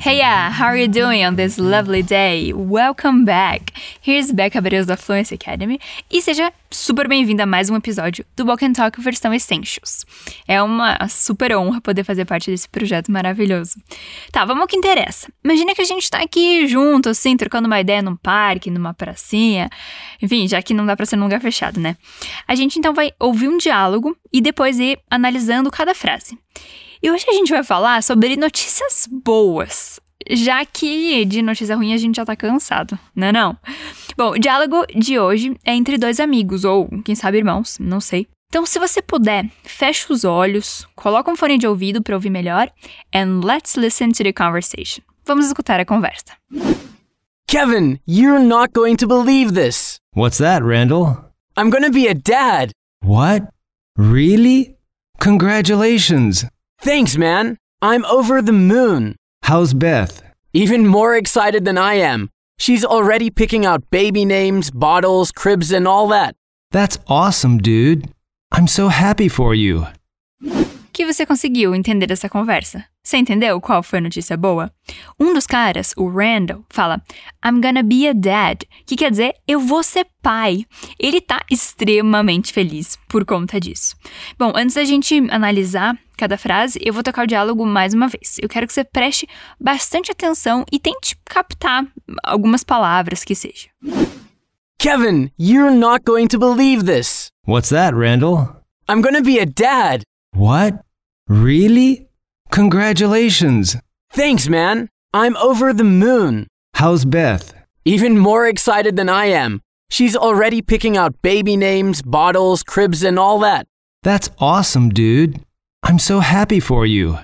Hey yeah, how are you doing on this lovely day? Welcome back! Here's Becca da Fluency Academy e seja super bem-vinda a mais um episódio do Walk and Talk versão Essentials. É uma super honra poder fazer parte desse projeto maravilhoso. Tá, vamos ao que interessa. Imagina que a gente tá aqui junto, assim, trocando uma ideia num parque, numa pracinha, enfim, já que não dá pra ser num lugar fechado, né? A gente então vai ouvir um diálogo e depois ir analisando cada frase. E hoje a gente vai falar sobre notícias boas, já que de notícia ruim a gente já tá cansado, né não? Bom, o diálogo de hoje é entre dois amigos, ou quem sabe irmãos, não sei. Então, se você puder, feche os olhos, coloca um fone de ouvido para ouvir melhor, and let's listen to the conversation. Vamos escutar a conversa. Kevin, you're not going to believe this. What's that, Randall? I'm going to be a dad. What? Really? Congratulations. Thanks, man. I'm over the moon. How's Beth? Even more excited than I am. She's already picking out baby names, bottles, cribs, and all that. That's awesome, dude. I'm so happy for you. que você conseguiu entender essa conversa? Você entendeu qual foi a notícia boa? Um dos caras, o Randall, fala I'm gonna be a dad, que quer dizer eu vou ser pai. Ele tá extremamente feliz por conta disso. Bom, antes da gente analisar cada frase, eu vou tocar o diálogo mais uma vez. Eu quero que você preste bastante atenção e tente captar algumas palavras que seja. Kevin, you're not going to believe this. What's that, Randall? I'm gonna be a dad. What? Really? Congratulations. Thanks, man. I'm over the moon. How's Beth? Even more excited than I am. She's already picking out baby names, bottles, cribs, and all that. That's awesome, dude. I'm so happy for you.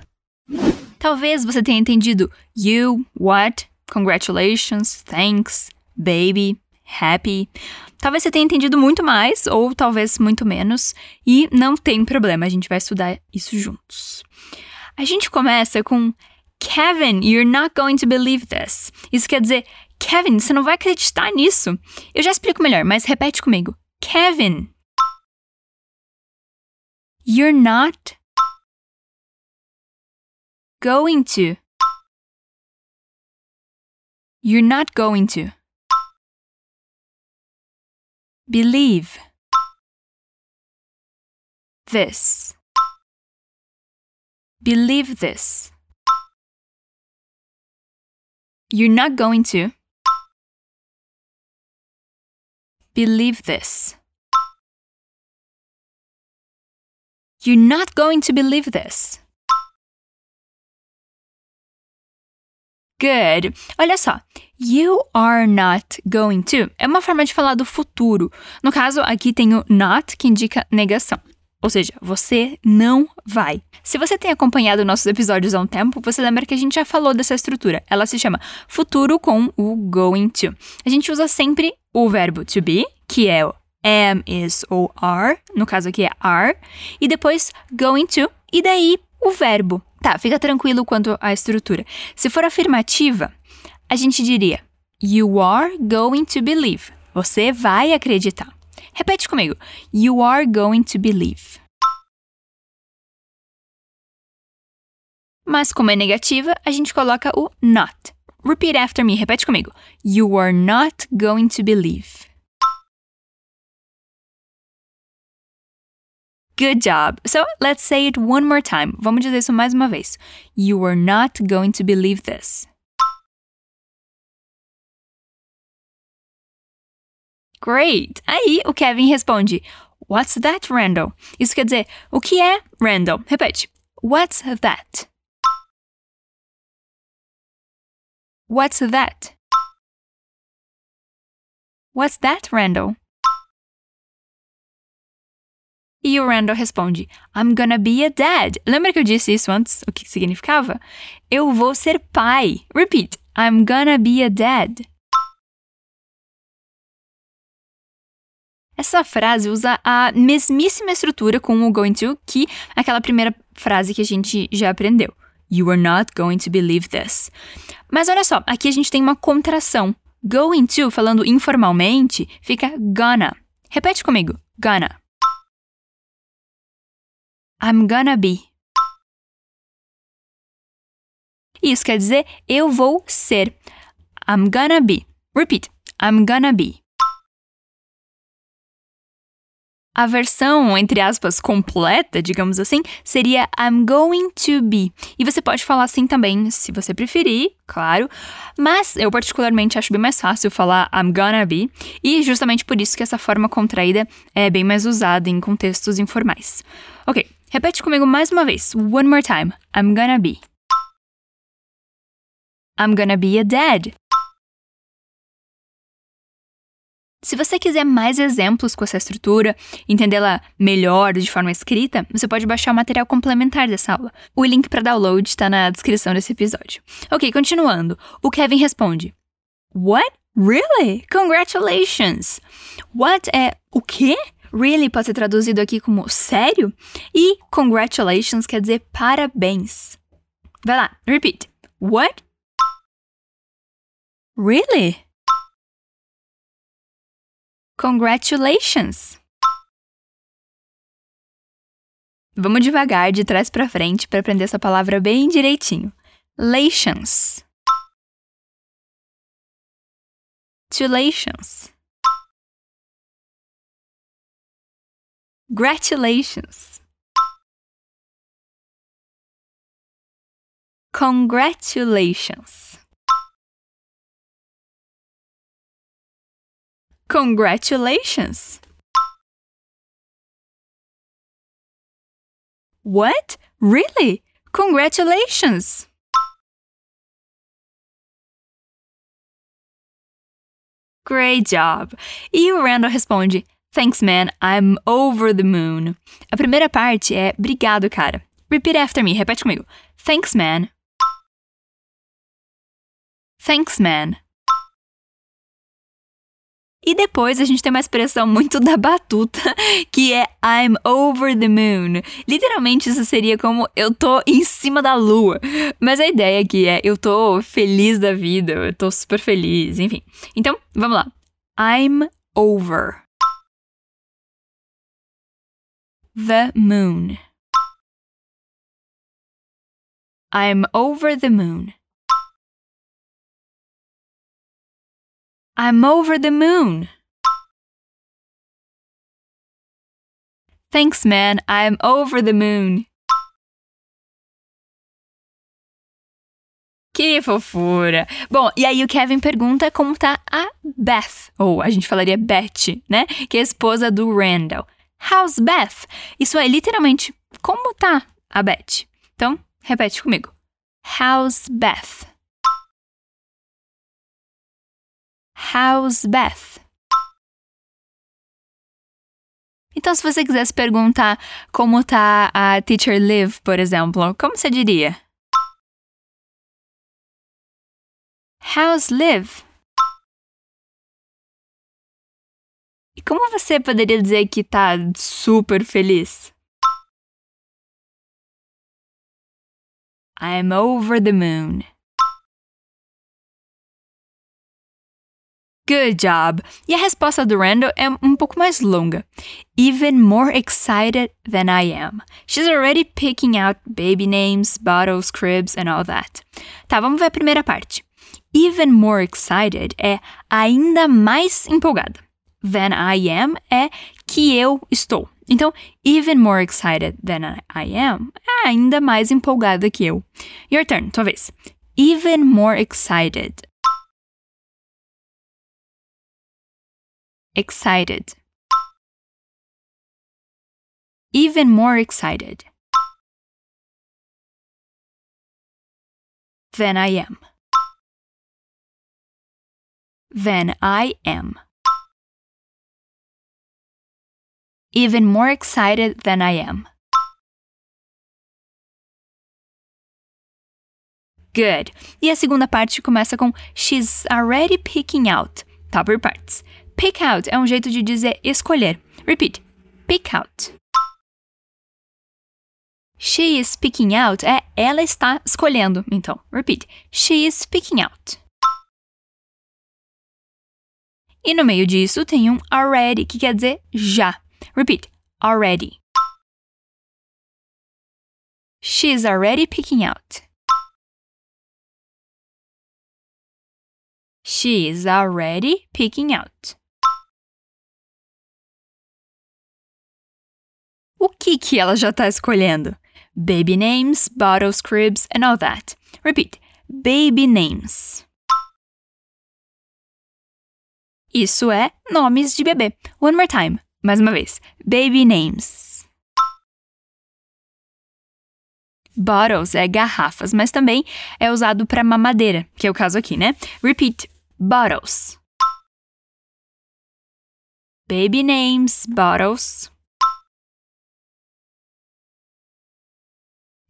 Talvez você tenha entendido you, what, congratulations, thanks, baby, happy. Talvez você tenha entendido muito mais, ou talvez muito menos, e não tem problema, a gente vai estudar isso juntos. A gente começa com Kevin, you're not going to believe this. Isso quer dizer, Kevin, você não vai acreditar nisso. Eu já explico melhor, mas repete comigo. Kevin, you're not going to. You're not going to. Believe. This. Believe this. You're not going to. Believe this. You're not going to believe this. Good. Olha só. You are not going to é uma forma de falar do futuro. No caso, aqui tem o not, que indica negação. Ou seja, você não vai. Se você tem acompanhado nossos episódios há um tempo, você lembra que a gente já falou dessa estrutura. Ela se chama futuro com o going to. A gente usa sempre o verbo to be, que é o am, is ou are, no caso aqui é are, e depois going to, e daí o verbo. Tá, fica tranquilo quanto à estrutura. Se for afirmativa, a gente diria You are going to believe. Você vai acreditar. Repete comigo. You are going to believe. Mas como é negativa, a gente coloca o not. Repeat after me. Repete comigo. You are not going to believe. Good job. So let's say it one more time. Vamos dizer isso mais uma vez. You are not going to believe this. Great! Aí o Kevin responde: What's that, Randall? Isso quer dizer, o que é, Randall? Repete. What's that? What's that? What's that, Randall? E o Randall responde: I'm gonna be a dad. Lembra que eu disse isso antes? O que significava? Eu vou ser pai. Repeat: I'm gonna be a dad. Essa frase usa a mesmíssima estrutura com o going to que aquela primeira frase que a gente já aprendeu. You are not going to believe this. Mas olha só, aqui a gente tem uma contração. Going to, falando informalmente, fica gonna. Repete comigo. Gonna. I'm gonna be. Isso quer dizer eu vou ser. I'm gonna be. Repeat. I'm gonna be. A versão, entre aspas, completa, digamos assim, seria I'm going to be. E você pode falar assim também, se você preferir, claro. Mas eu particularmente acho bem mais fácil falar I'm gonna be. E justamente por isso que essa forma contraída é bem mais usada em contextos informais. Ok, repete comigo mais uma vez. One more time. I'm gonna be. I'm gonna be a dad. Se você quiser mais exemplos com essa estrutura, entendê-la melhor de forma escrita, você pode baixar o material complementar dessa aula. O link para download está na descrição desse episódio. Ok, continuando. O Kevin responde: What? Really? Congratulations! What é o quê? Really pode ser traduzido aqui como sério e congratulations quer dizer parabéns. Vai lá, repeat. What? Really? Congratulations! Vamos devagar de trás para frente para aprender essa palavra bem direitinho. Lations. Tulations. Gratulations. Congratulations. Congratulations! What? Really? Congratulations! Great job! E o Randall responde: Thanks, man, I'm over the moon. A primeira parte é obrigado, cara. Repeat after me, repete comigo. Thanks, man. Thanks, man. E depois a gente tem uma expressão muito da batuta, que é I'm over the moon. Literalmente isso seria como eu tô em cima da lua. Mas a ideia aqui é eu tô feliz da vida, eu tô super feliz, enfim. Então, vamos lá. I'm over the moon. I'm over the moon. I'm over the moon. Thanks, man. I'm over the moon. Que fofura! Bom, e aí o Kevin pergunta como tá a Beth, ou a gente falaria Beth, né? Que é a esposa do Randall. How's Beth? Isso é literalmente como tá a Beth. Então, repete comigo. How's Beth? How's Beth? Então, se você quisesse perguntar como tá a Teacher Liv, por exemplo, como você diria? How's Liv? E como você poderia dizer que tá super feliz? I'm over the moon. Good job! E a resposta do Randall é um pouco mais longa. Even more excited than I am. She's already picking out baby names, bottles, cribs and all that. Tá, vamos ver a primeira parte. Even more excited é ainda mais empolgada. Than I am é que eu estou. Então, even more excited than I am é ainda mais empolgada que eu. Your turn, tua vez. Even more excited. Excited. Even more excited than I am. Than I am. Even more excited than I am. Good. E a segunda parte começa com She's already picking out. Tá por partes. Pick out é um jeito de dizer escolher. Repeat. Pick out. She is picking out é ela está escolhendo. Então, repeat. She is picking out. E no meio disso tem um already, que quer dizer já. Repeat. Already. She is already picking out. She is already picking out. O que que ela já está escolhendo? Baby names, bottles, cribs, and all that. Repeat. Baby names. Isso é nomes de bebê. One more time. Mais uma vez. Baby names. Bottles é garrafas, mas também é usado para mamadeira, que é o caso aqui, né? Repeat. Bottles. Baby names, bottles.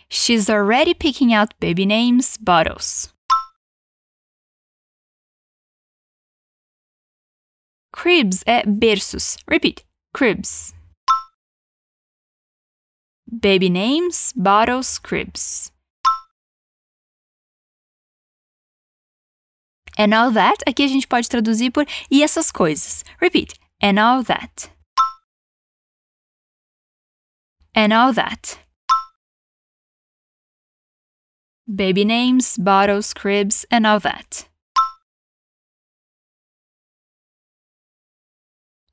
She's already picking out baby names, bottles. Cribs é berços. Repeat. Cribs. Baby names, bottles, cribs. And all that, aqui a gente pode traduzir por e essas coisas. Repeat. And all that. And all that. Baby names, bottles, cribs, and all that.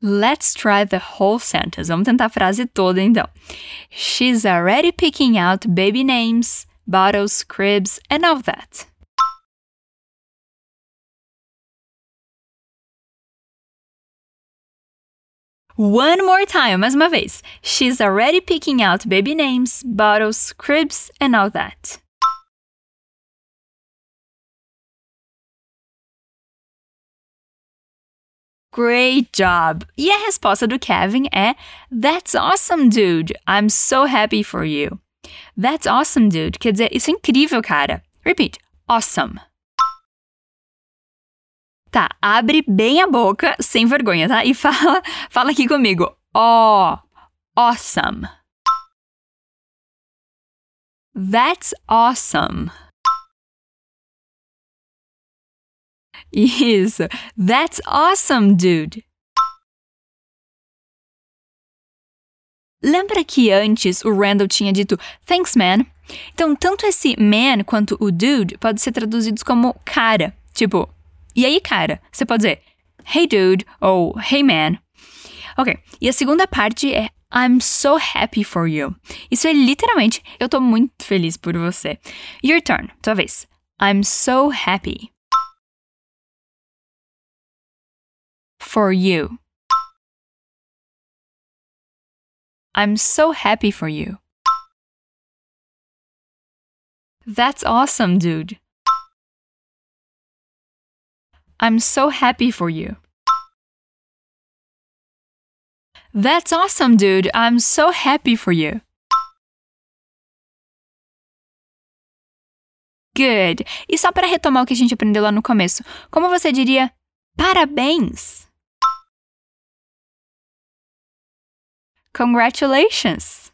Let's try the whole sentence. Vamos tentar a frase toda então. She's already picking out baby names, bottles, cribs, and all that. One more time, mais uma vez. She's already picking out baby names, bottles, cribs, and all that. Great job! E a resposta do Kevin é That's awesome, dude! I'm so happy for you. That's awesome, dude. Quer dizer, isso é incrível, cara. Repeat. Awesome. Tá, abre bem a boca, sem vergonha, tá? E fala, fala aqui comigo. Oh, awesome. That's awesome. Isso. That's awesome, dude. Lembra que antes o Randall tinha dito thanks, man? Então, tanto esse man quanto o dude pode ser traduzidos como cara. Tipo, e aí, cara? Você pode dizer hey, dude ou hey, man. Ok, e a segunda parte é I'm so happy for you. Isso é literalmente eu tô muito feliz por você. Your turn, tua vez. I'm so happy. For you. I'm so happy for you. That's awesome, dude. I'm so happy for you. That's awesome, dude. I'm so happy for you. Good. E só para retomar o que a gente aprendeu lá no começo, como você diria parabéns? Congratulations!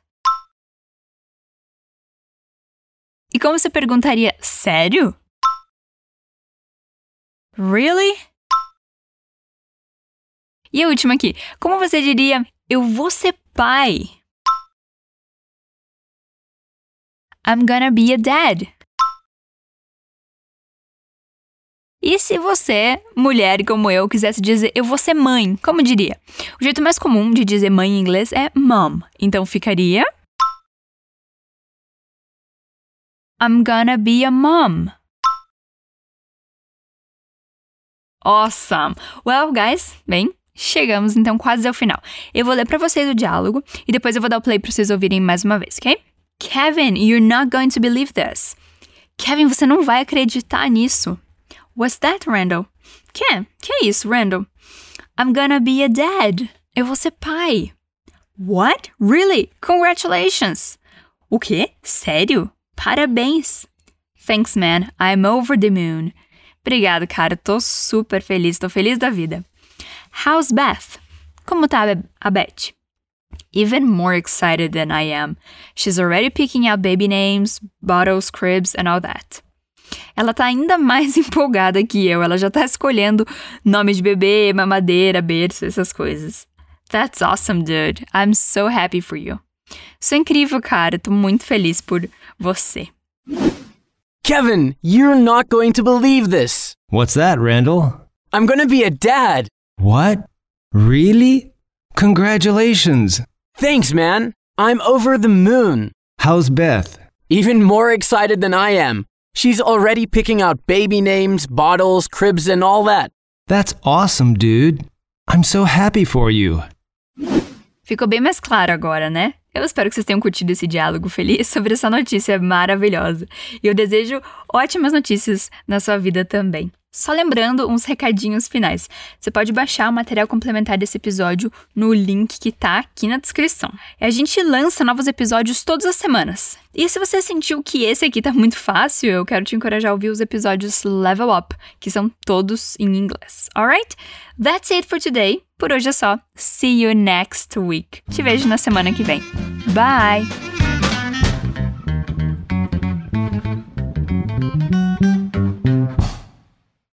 E como você perguntaria, sério? Really? E a última aqui, como você diria, eu vou ser pai? I'm gonna be a dad. E se você, mulher como eu, quisesse dizer eu vou ser mãe, como diria? O jeito mais comum de dizer mãe em inglês é mom. Então ficaria I'm gonna be a mom. Awesome! Well, guys, bem, chegamos então quase ao final. Eu vou ler para vocês o diálogo e depois eu vou dar o play para vocês ouvirem mais uma vez, ok? Kevin, you're not going to believe this. Kevin, você não vai acreditar nisso. What's that, Randall? Que? Que é isso, Randall? I'm gonna be a dad. Eu vou ser pai. What? Really? Congratulations. O quê? Sério? Parabéns. Thanks, man. I'm over the moon. Obrigado, cara. Tô super feliz. Tô feliz da vida. How's Beth? Como tá a Beth? Even more excited than I am. She's already picking out baby names, bottles, cribs, and all that. Ela tá ainda mais empolgada que eu. Ela já tá escolhendo nome de bebê, mamadeira, berço, essas coisas. That's awesome, dude. I'm so happy for you. Isso é incrível, cara. Tô muito feliz por você. Kevin, you're not going to believe this. What's that, Randall? I'm gonna be a dad. What? Really? Congratulations. Thanks, man. I'm over the moon. How's Beth? Even more excited than I am. She's already picking out baby names, bottles, cribs, and all that. That's awesome, dude. I'm so happy for you. Ficou bem mais claro agora, né? Eu espero que vocês tenham curtido esse diálogo feliz sobre essa notícia maravilhosa. E eu desejo ótimas notícias na sua vida também. Só lembrando uns recadinhos finais. Você pode baixar o material complementar desse episódio no link que tá aqui na descrição. A gente lança novos episódios todas as semanas. E se você sentiu que esse aqui tá muito fácil, eu quero te encorajar a ouvir os episódios Level Up, que são todos em inglês. Alright? That's it for today. Por hoje é só. See you next week. Te vejo na semana que vem. Bye!